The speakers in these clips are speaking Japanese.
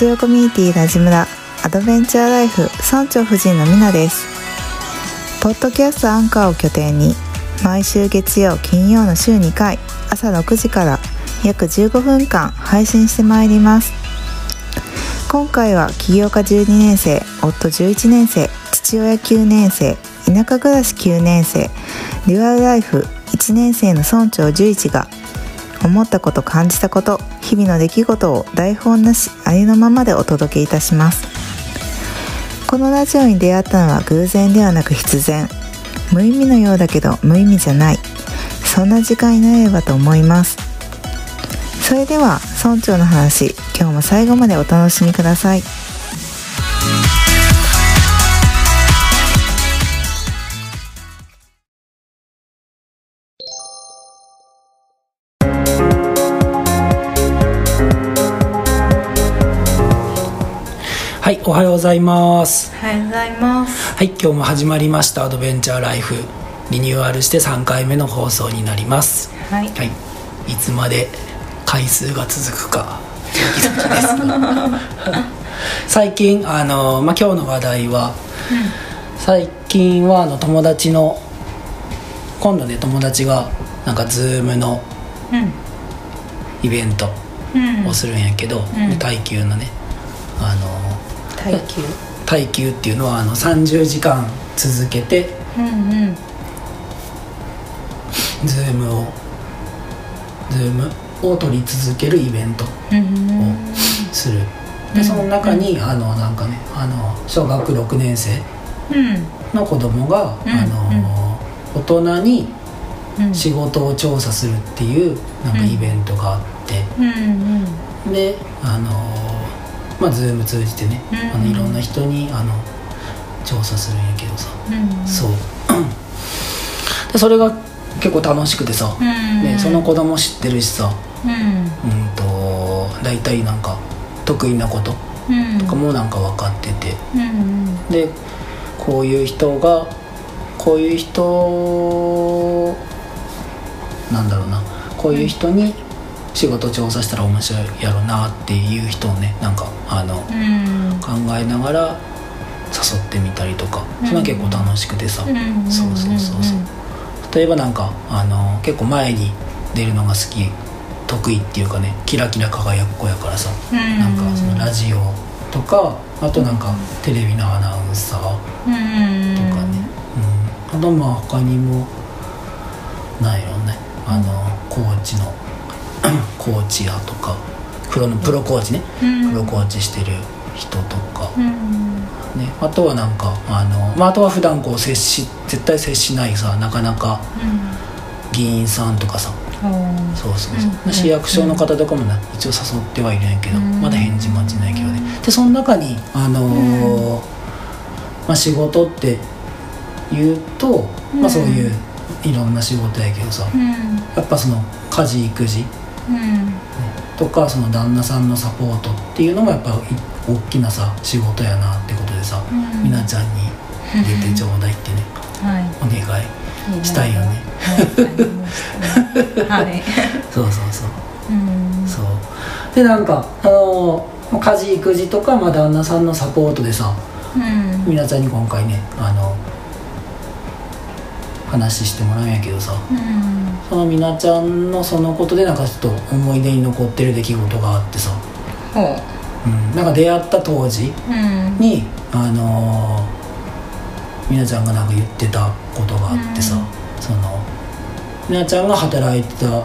ジオコミュニティラジムラアドベンチャーライフ村長夫人のみなです。ポッドキャストアンカーを拠点に毎週月曜金曜の週2回朝6時から約15分間配信してまいります。今回は起業家12年生夫11年生父親9年生田舎暮らし9年生デュアルライフ1年生の村長11が思ったこと感じたこと日々の出来事を台本なしありのままでお届けいたします。このラジオに出会ったのは偶然ではなく必然。無意味のようだけど無意味じゃない。そんな時間になればと思います。それでは村長の話今日も最後までお楽しみください。い、おはようございます。おはようございますはい、今日も始まりましたアドベンチャーライフ。リニューアルして3回目の放送になります。はいはい、いつまで回数が続くか。最近あのまあ今日の話題は、最近はあの友達の今度ね友達がなんかズームのうんイベントうんをするんやけど、うん耐久のねあの耐久。耐久っていうのはあの30時間続けてうんうん。ズームをズームを取り続けるイベントをうんする、うんでその中にあのなんかねあの小学6年生うん。の子供が、うん。あの大人にうん。仕事を調査するっていうなんかイベントがあって、うんうん。であのまあズーム通じてね、うん。あのいろんな人にあの調査するんやけどさ、うん。そう。でそれが結構楽しくてさ、うん。でその子供知ってるしさ。うん。うんと大体なんか得意なことうん。とかもなんか分かってて。うん。でこういう人がこういう人なんだろうな。こういう人に仕事調査したら面白いやろなっていう人をねなんかあのうん。考えながら誘ってみたりとかうん。それは結構楽しくてさ、うんそうそうそうそう。例えばなんかあの結構前に出るのが好き得意っていうかねキラキラ輝く子やからさ、うん。なんかそのラジオとかあとなんかテレビのアナウンサーとうんかね、うん。あとまあ他にもなんやろね。あのコーチの コーチやとかプロのプロコーチね、うん。プロコーチしてる人とか、うんね、あとはなんかあの、まあ、あとは普段こう接し絶対接しないさなかなか議員さんとかさ。うんそうそうそう、うん。市役所の方とかもね一応誘ってはいるんやけど、うん。まだ返事待ちないけどね。でその中にあのーまあ、仕事って言うと、まあ、そういういろんな仕事やけどさうん。やっぱその家事育児うんとかその旦那さんのサポートっていうのもやっぱい大きなさ仕事やなってことでさ、うん。みなちゃんに出て ちょうだいってねはい。お願いしたいよね。はい。はい。そうそうそう。うん。そう。でなんかあのー家事育児とか、まあ、旦那さんのサポートでさうん。みなちゃんに今回ねあの話してもらうんやけどさ。うん。そのみなちゃんのそのことでなんかちょっと思い出に残ってる出来事があってさ、ほう。うん、なんか出会った当時うん。にあのーみなちゃんがなんか言ってたことがあってさ、うん。そのみなちゃんが働いてたうん。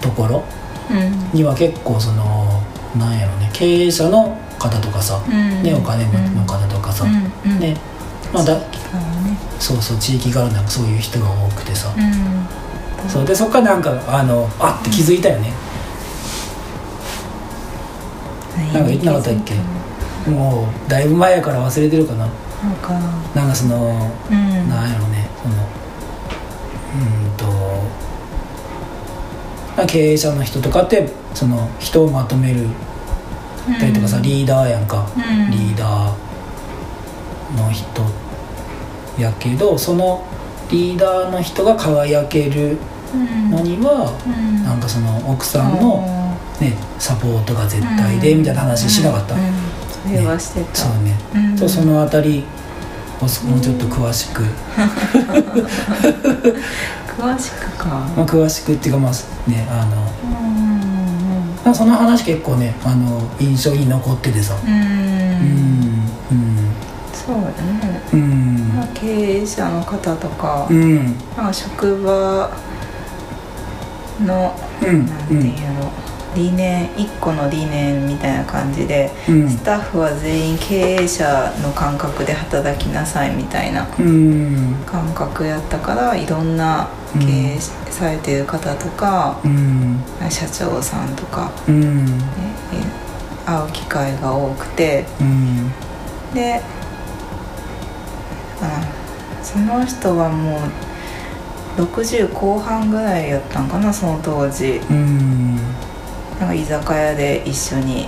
ところうん。には結構そのなんやろね経営者の方とかさ、うん。ね、お金持ちの方とかさ、ね。まあだそうそう地域からなんかそういう人が多くてさ、うん。そうでそっからなんかあのあって気づいたよね、なんか言ってなかったっけ？もうだいぶ前やから忘れてるかな。なんか。なんかその、うん。なんやろねそのうんとまあ経営者の人とかってその人をまとめるたりとかさ、リーダーやんか、うん。リーダーの人やけどそのリーダーの人が輝けるうん。のには、うん。なんかその奥さんの、ね、サポートが絶対で、みたいな話しなかった、うん。うん。そうね、うん。とそのあたりをもうちょっと詳しく、詳しくか。まあ、詳しくっていうかまあねあのうんまあその話結構ねあの印象に残っててさ。うん。うん。そうだね、うん。まあ、経営者の方とか、うん。なんか職場のうんなんていうの、理念一個の理念みたいな感じで、うん。スタッフは全員経営者の感覚で働きなさいみたいなうん。感覚やったからいろんな経営されてる方とか、うん。社長さんとか、うん。ね、会う機会が多くて。うん。であその人はもう60後半ぐらいやったんかなその当時。うんなんか居酒屋で一緒に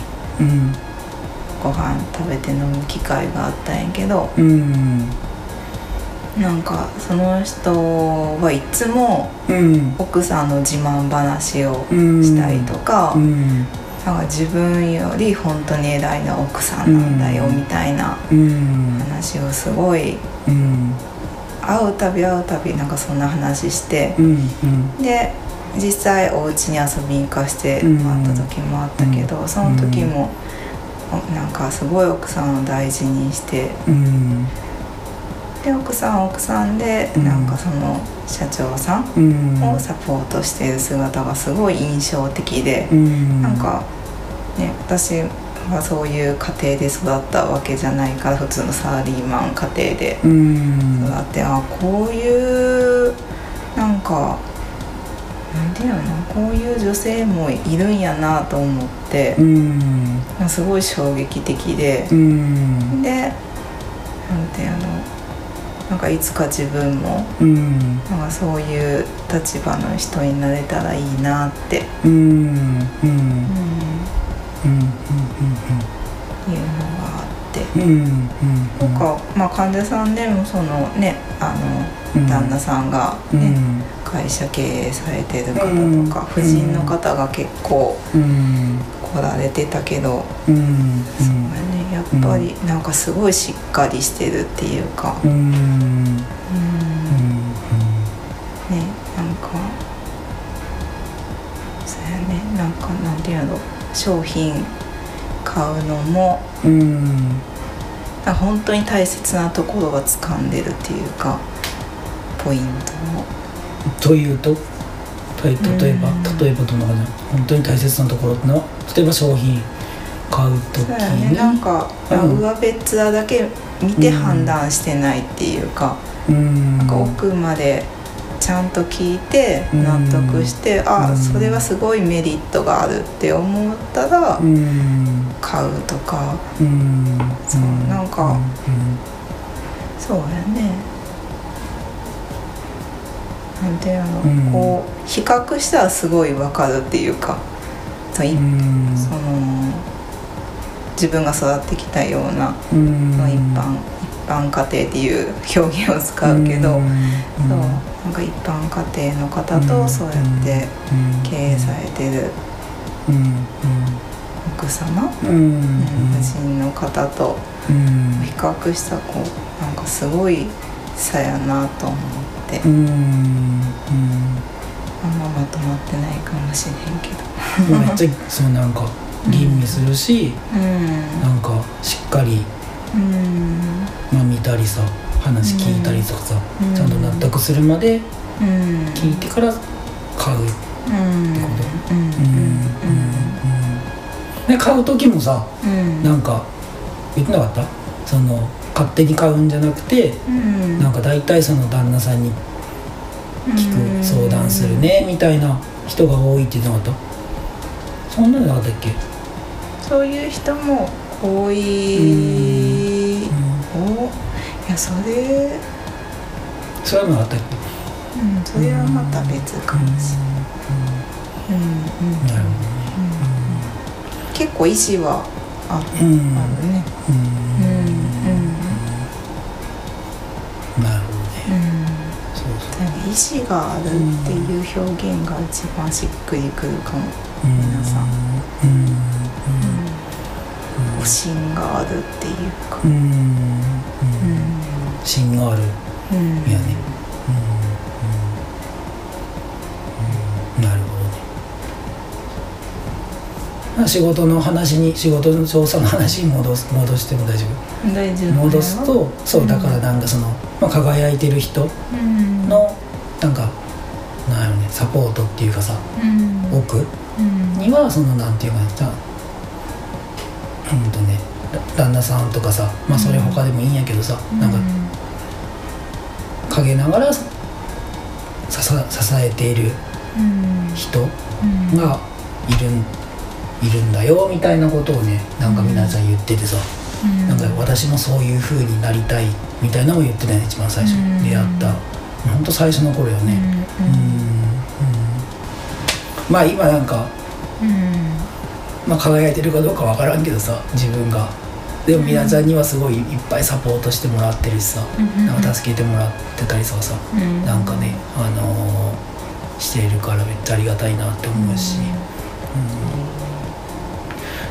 ご飯食べて飲む機会があったんやけど。うんなんかその人はいつも奥さんの自慢話をしたりとか、なんか自分より本当に偉大な奥さんなんだよみたいな話をすごいうん。会うたび会うたびなんかそんな話してうんうん。で実際お家に遊びに行かしてもらった時もあったけど、うん。その時もおなんかすごい奥さんを大事にしてうん。で奥さんは奥さんでうん。なんかその社長さんうん。をサポートしている姿がすごい印象的で、うん。なんかね私はそういう家庭で育ったわけじゃないから普通のサラリーマン家庭でうん。育ってあこういうなんかなんていうのこういう女性もいるんやなと思ってう、ん。まあすごい衝撃的でう、ん。でなんていうのなんかいつか自分もうん。なんかそういう立場の人になれたらいいなって、うん。うん。うん、って。うんうんなんか、まあ、患者さんでもそのねあの、うん。旦那さんが、うねん。会社経営されてる方うん。とか、婦人の方が結構うん。来られてたけど、うんそうやね。やっぱりなんかすごいしっかりしてるっていうか、ねなんかそうやね。なんかなんていうの商品買うのもうんなんか本当に大切なところは掴んでるっていうかポイントを。というとた例えばうん。例えばどんな感じ本当に大切なところの例えば商品買う時そうやね。になんか、うん。上べっ面だけ見て判断してないっていうか、うんか奥までちゃんと聞いてうん。納得して、あうん。それはすごいメリットがあるって思ったらうん。買うとか、うん。そうなんかうんそうやね。なんていうの、うん。こう比較したらすごいわかるっていうかその自分が育ってきたようなうんまあ一般。一般家庭っていう表現を使うけど、うんそうなんか一般家庭の方とそうやって経営されてるうん奥様、うんうん。うん婦人の方とうん。比較したらこうなんかすごい差やなと思って、うんうん。あんままとまってないかもしれへんけど。めっちゃそうなんか吟味するし、うん。なんかしっかり、うんまあ、見たりさ話聞いたりとかさ、うん。ちゃんと納得するまでうん。聞いてから買う、うんてこと？うん。うん。で買う時もさうん。なんか言ってなかった？その勝手に買うんじゃなくて、うん。なんか大体その旦那さんに聞く相談するねみたいな人が多いって言ってなかった？そんなのなかったっけ？そういう人も多いおいやそれそういうのなかったうん。それはまた別かもしれないうん。うん。なるほど結構意志はあうん。るねうん。うん。なるほどねうん。そうそう意志があるっていう表現が一番しっくりくるかもうん。皆さん。うん。お心があるっていうかうん。芯があるやね。うん。うん。うん。なるほどね。仕事の話に仕事の調査の話に戻す戻しても大丈大丈夫夫戻すとそうだからなんかその、まあ、輝いてる人うん。のなんかなんやろねサポートっていうかさうん。奥うん。にはそのなんていうかなさうんとねだ旦那さんとかさまあそれ他でもいいんやけどさ、なんか陰ながらさ支支えているうん。人うん。がいるんいるんだよみたいなことをねなんか皆さん言っててさ、うん。なんか私もそういう風になりたいみたいなのを言ってたね一番最初うん。出会った。ほんと最初の頃ようん。ねうん。うん。まあ今なんか、うん。まあ、輝いてるかどうかわからんけどさ自分がでも皆さんにはすごいいっぱいサポートしてもらってるしさ、うんなんか助けてもらってたりとかさ、うんなんかね、あのーしているからめっちゃありがたいなって思うし、う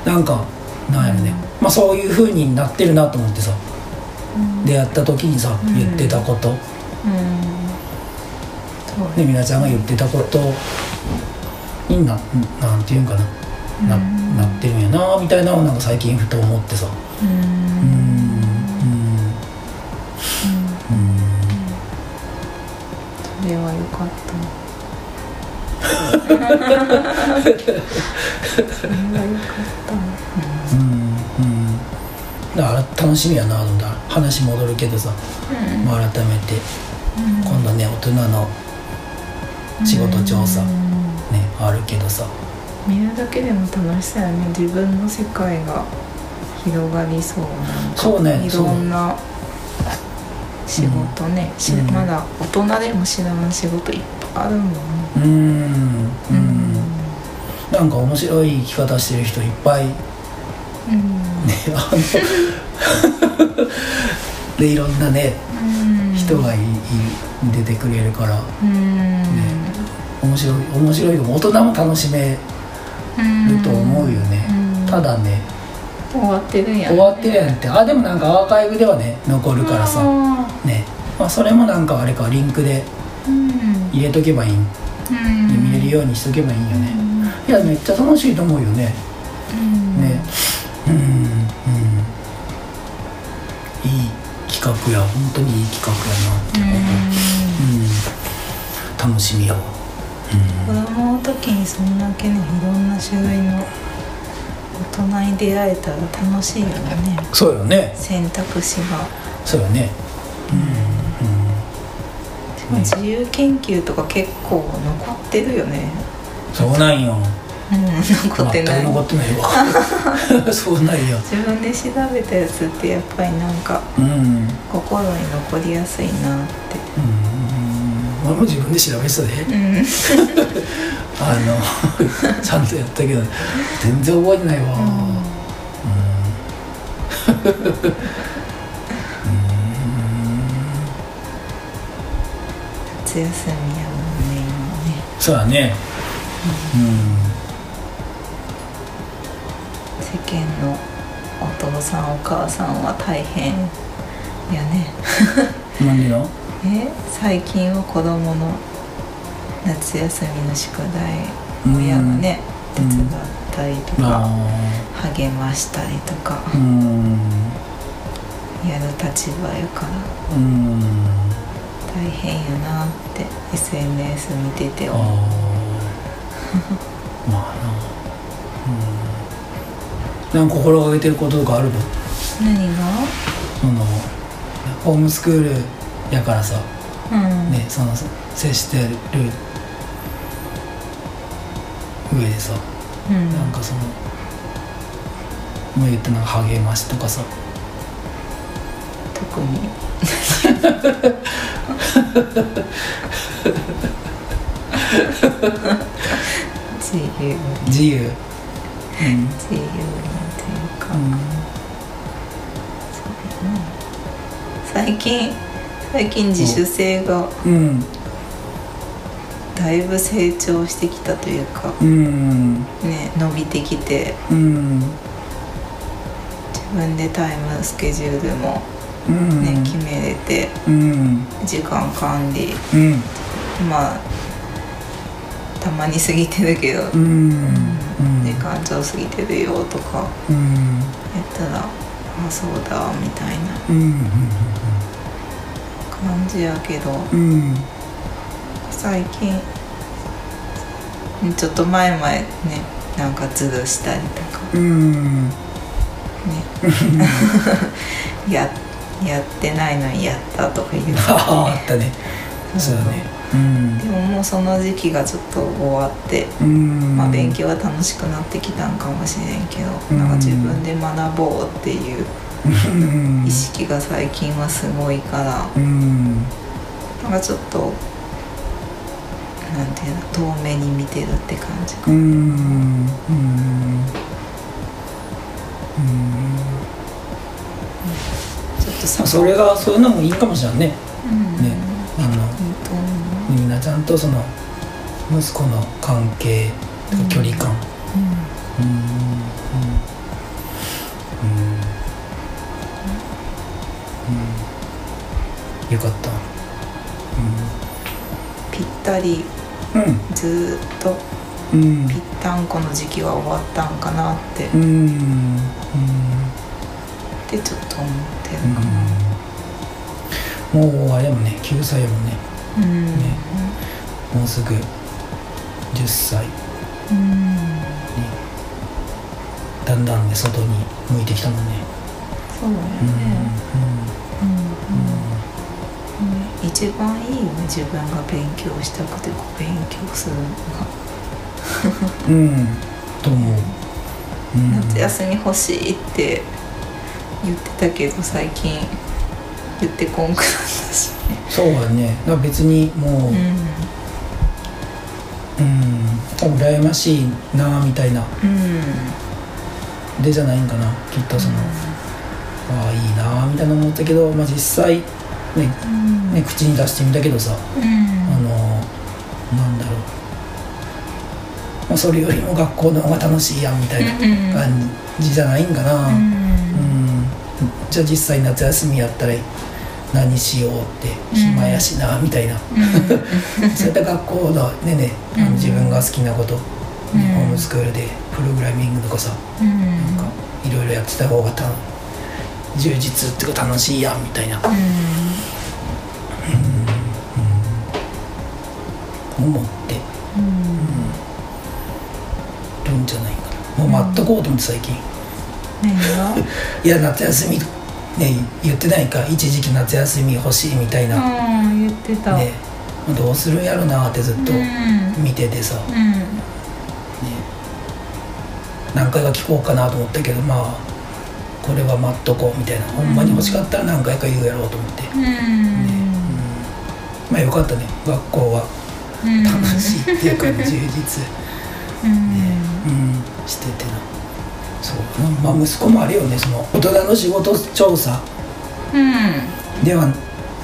んなんかなんやろね、まあ、そういう風になってるなと思ってさうん。出会った時にさうん。言ってたこと、でみなちゃんが言ってたことにななんていうんかな、なうん。なってるんやなみたいなのをなんか最近ふと思ってさだから楽しみやなと思ったら話戻るけどさ、うん。まあ、改めてうん。今度ね大人の仕事調査うん。ねあるけどさ。見るだけでも楽しそうやね。自分の世界が広がりそうな。そうねいろんな仕事ね、まだ大人でも知らん仕事いっぱいあるもん。ねうんうん。なんか面白い生き方してる人いっぱい。ねうん。あの でいろんなねうん。人がいい出てくれるから。うん。面白い面白い大人も楽しめると思うよね、うん。ただね終わってるん。や終わってるやんって。あでもなんかアーカイブではね残るからさ。あね、まあ、それもなんかあれかリンクでーうん入れとけばいい。んうん。で見れるようにしとけばいいんよね、いやめっちゃ楽しいと思うよね。うん。ね。うんうん。いい企画や。本当にいい企画やなって。思ううん。楽しみやわ。子供の時にそんだけねいろんな種類の大人に出会えたら楽しいよね。そうよね。選択肢が。そうよね。うんうん自由研究とか結構残ってるよね。そうなんよ。うん残ってない。全く残ってないわ。そうなんよ。自分で調べたやつってやっぱりなんかうん。うん心に残りやすいなって。俺も自分で調べてたで。うん。あの ちゃんとやったけど全然覚えてないわ夏休みやもんね。今ねそうだね世間のお父さんお母さんは大変やね。うんなんでのえ最近は子供の夏休みの宿題うん親がね手伝ったりとかあ励ましたりとか。ーうん。やる立場やから。うん大変やなって SNS 見ててあ思う。ー。まあな。うん。なんか心がけてることとかあるの？何が？そのホームスクールやからさ。うん。ねその接してる上でさ。うん。なんかその今言ったなんか励ましとかさ。特に 自由。自由。うん。自由にというか、最近最近自主性がうん。だいぶ成長してきたというかうん。ね伸びてきて。うん。自分でタイムスケジュールもうん。ね、決めれてうん。時間管理うん。まあたまに過ぎてるけど、うん。時間超過ぎてるよとかうん。やったらあそうだみたいなうん。感じやけどうん。最近ちょっと前々ねなんかズルしたりとかうん。ね。ややってないのにやったとか言う あったね。そうだね。うん。でももうその時期がちょっと終わって、うん。まあ、勉強は楽しくなってきたんかもしれんけど、うん。なんか自分で学ぼうっていううん。意識が最近はすごいから、うん。なんかちょっとなんていうの遠目に見てるって感じかうん。うんとさそれがそういうのもいいかもしれんね。うん。ねあのみんなちゃんとその息子の関係とか距離感。うん。うん。うん。よかった。ぴったり。うん。ずーっと。うん。ぴったんこの時期は終わったんかなって、うん。うん。ってちょっと思って。るかもうあれやもんね9歳やもんね。なうん、ね。もうすぐ10歳。うん。だんだんね外に向いてきたもんね。そうだようんね、うん。うん。一番いいよね自分が勉強したくてこう勉強するのが。うんうん。と思う。うん。夏休み欲しいって言ってたけど最近言ってこんくなったし。ねそうだね。だ別にもうううん。羨ましいなみたいな。んうん。でじゃないんかな。きっとその、ああいいなみたいな思ったけど、まあ、実際ねうん。ね口に出してみたけどさうん。あのなんだろう、まあ、それよりも学校の方が楽しいやんみたいなうん感じじゃないんかな、ううんんじゃあ実際夏休みやったら何しようって暇やしなみたいな、そういった学校のねねうん。自分が好きなこと、ねうん。ホームスクールでプログラミングとかさうん。なんかいろいろやってた方がた充実っていうか楽しいやんみたいな。う思って。ん。うん。るんじゃないかな。もう待っとこうと思って最近。いや夏休みね言ってないか一時期夏休み欲しいみたいな、うん言ってた。ねどうするんやろなってずっとうん。見ててさ、ね、うん。何回か聞こうかなと思ったけどまあこれは待っとこうみたいな、ほんまに欲しかったら何回か言うやろうと思って、うん。まあよかったね。学校はうん。楽しいっていうか 充実、うん。うん、しててなそう。まあ息子もあれよね。その大人の仕事調査。うん。では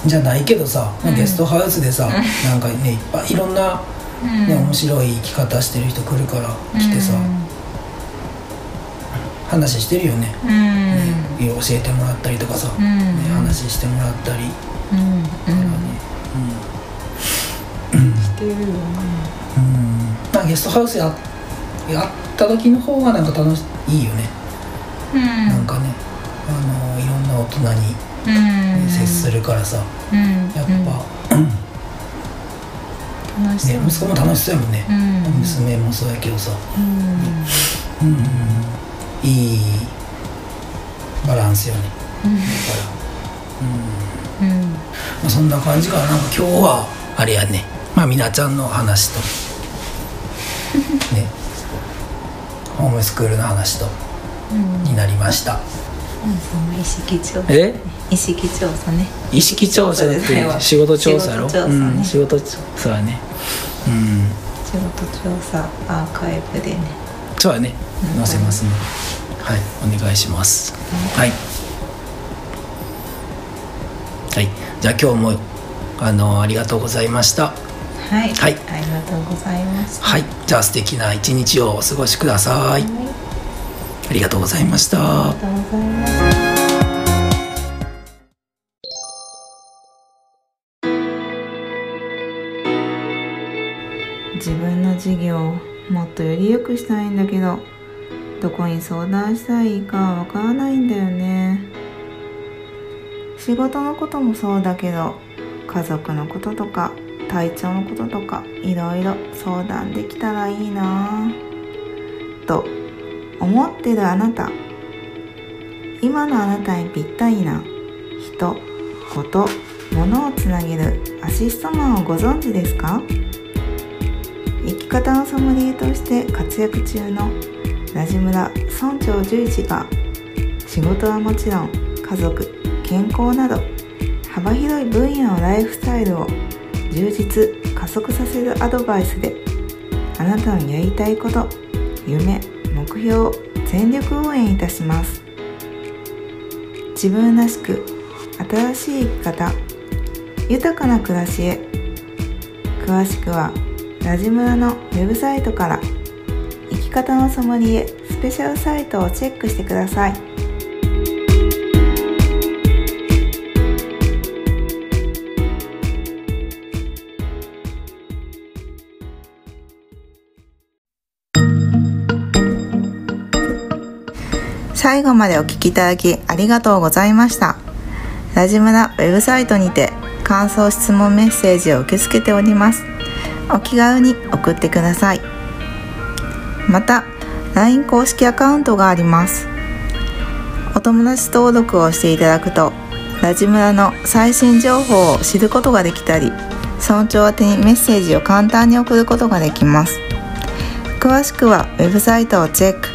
じゃないけどさ、うん。ゲストハウスでさ、なんかねいっぱいいろんな、うん。ね面白い生き方してる人来るから来てさ、話してるよね、うん。ね教えてもらったりとかさ、うん。ね話してもらったり。うん。からねしてるよね。うん、うんまあゲストハウスややった時の方がなんか楽しいいよね、うん。なんかねあのいろんな大人に、うん。ね接するからさ。うん。やっぱ、ね、息子も楽しそうやもんね、うん。娘もそうやけどさ、うん。うん。いいバランスよね。うん。だから、うん。うん。まあ、そんな感じかな。なんか今日はあれやね。まあみなちゃんの話と。ねホームスクールの話とうん。になりました。その意識調査。え？意識調査ね。意識調査だって仕事調査やろ仕事調査ね。うん、仕事調査やね。うん。自仕事調査アーカイブでね。そうだね。載せますね。はい。お願いします。はい。はい。じゃあ今日もあのありがとうございましたはい、はい。ありがとうございましたはい。じゃあ素敵な一日をお過ごしください。はい。ありがとうございました。ありがとうございます自分の事業をもっとより良くしたいんだけどどこに相談したらいいかわからないんだよね。仕事のこともそうだけど家族のこととか体調のこととかいろいろ相談できたらいいな。ぁと思ってるあなた。今のあなたにぴったりな人こと物をつなげるアシストマンをご存知ですか？生き方のソムリエとして活躍中のラジムラ村長十一が仕事はもちろん家族健康など幅広い分野のライフスタイルを充実加速させるアドバイスであなたのやりたいこと夢目標を全力応援いたします。自分らしく新しい生き方豊かな暮らしへ。詳しくはラジムラのウェブサイトから生き方のソムリエスペシャルサイトをチェックしてください。最後までお聞きいただきありがとうございました。ラジムラウェブサイトにて感想質問メッセージを受け付けております。お気軽に送ってください。また LINE 公式アカウントがあります。お友達登録をしていただくとラジムラの最新情報を知ることができたり村長宛てにメッセージを簡単に送ることができます。詳しくはウェブサイトをチェック。